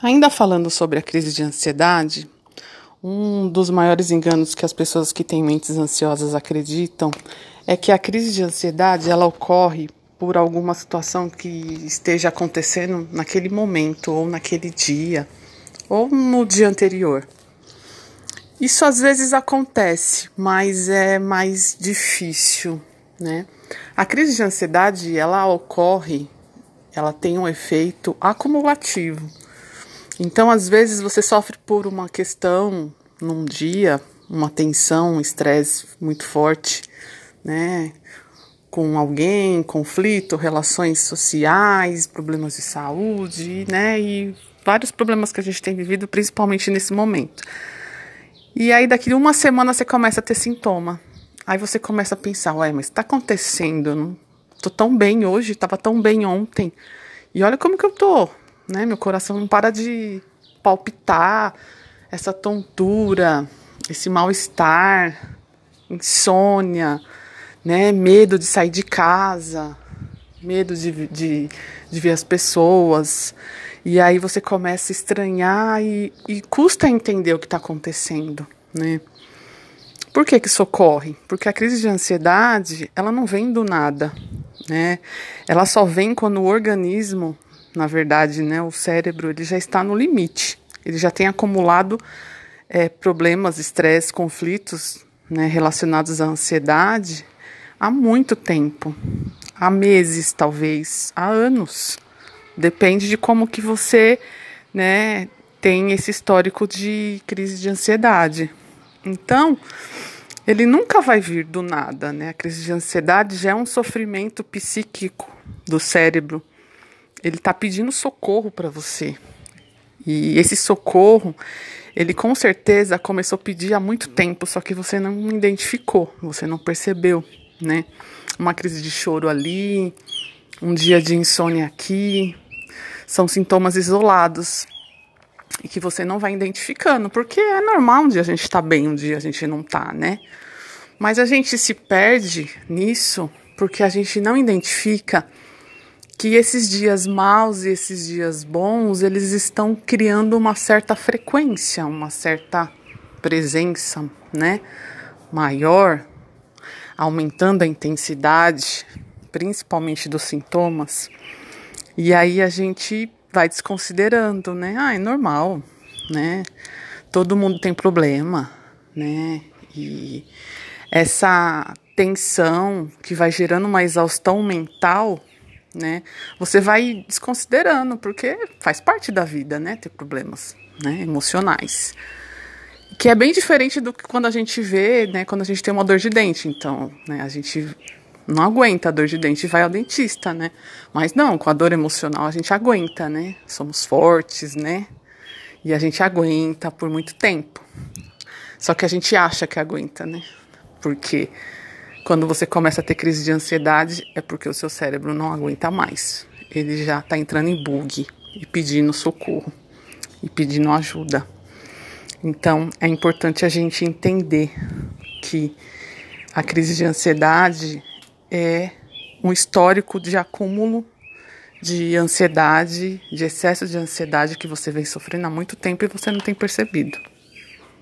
Ainda falando sobre a crise de ansiedade, um dos maiores enganos que as pessoas que têm mentes ansiosas acreditam é que a crise de ansiedade ela ocorre por alguma situação que esteja acontecendo naquele momento ou naquele dia ou no dia anterior. Isso às vezes acontece, mas é mais difícil, né? A crise de ansiedade, ela ocorre, ela tem um efeito acumulativo. Então, às vezes, você sofre por uma questão num dia, uma tensão, um estresse muito forte, né? Com alguém, conflito, relações sociais, problemas de saúde, né? E vários problemas que a gente tem vivido, principalmente nesse momento. E aí, daqui uma semana, você começa a ter sintoma. Aí você começa a pensar, ué, mas tá acontecendo? Não tô tão bem hoje, tava tão bem ontem. E olha como que eu tô né? Meu coração não para de palpitar, essa tontura, esse mal-estar, insônia, né? Medo de sair de casa, medo de, de, de ver as pessoas. E aí você começa a estranhar e, e custa entender o que está acontecendo, né? Por que, que isso ocorre? Porque a crise de ansiedade, ela não vem do nada, né? Ela só vem quando o organismo na verdade, né, o cérebro ele já está no limite. Ele já tem acumulado é, problemas, estresse, conflitos né, relacionados à ansiedade há muito tempo, há meses talvez, há anos. Depende de como que você, né, tem esse histórico de crise de ansiedade. Então, ele nunca vai vir do nada, né? A crise de ansiedade já é um sofrimento psíquico do cérebro ele está pedindo socorro para você. E esse socorro, ele com certeza começou a pedir há muito tempo, só que você não identificou, você não percebeu, né? Uma crise de choro ali, um dia de insônia aqui, são sintomas isolados e que você não vai identificando, porque é normal um dia a gente está bem, um dia a gente não está, né? Mas a gente se perde nisso porque a gente não identifica que esses dias maus e esses dias bons, eles estão criando uma certa frequência, uma certa presença, né, maior, aumentando a intensidade, principalmente dos sintomas. E aí a gente vai desconsiderando, né? Ah, é normal, né? Todo mundo tem problema, né? E essa tensão que vai gerando uma exaustão mental né? Você vai desconsiderando, porque faz parte da vida, né? Ter problemas, né? Emocionais. Que é bem diferente do que quando a gente vê, né? Quando a gente tem uma dor de dente. Então, né? A gente não aguenta a dor de dente e vai ao dentista, né? Mas não, com a dor emocional a gente aguenta, né? Somos fortes, né? E a gente aguenta por muito tempo. Só que a gente acha que aguenta, né? Porque quando você começa a ter crise de ansiedade, é porque o seu cérebro não aguenta mais. Ele já está entrando em bug e pedindo socorro e pedindo ajuda. Então, é importante a gente entender que a crise de ansiedade é um histórico de acúmulo de ansiedade, de excesso de ansiedade que você vem sofrendo há muito tempo e você não tem percebido.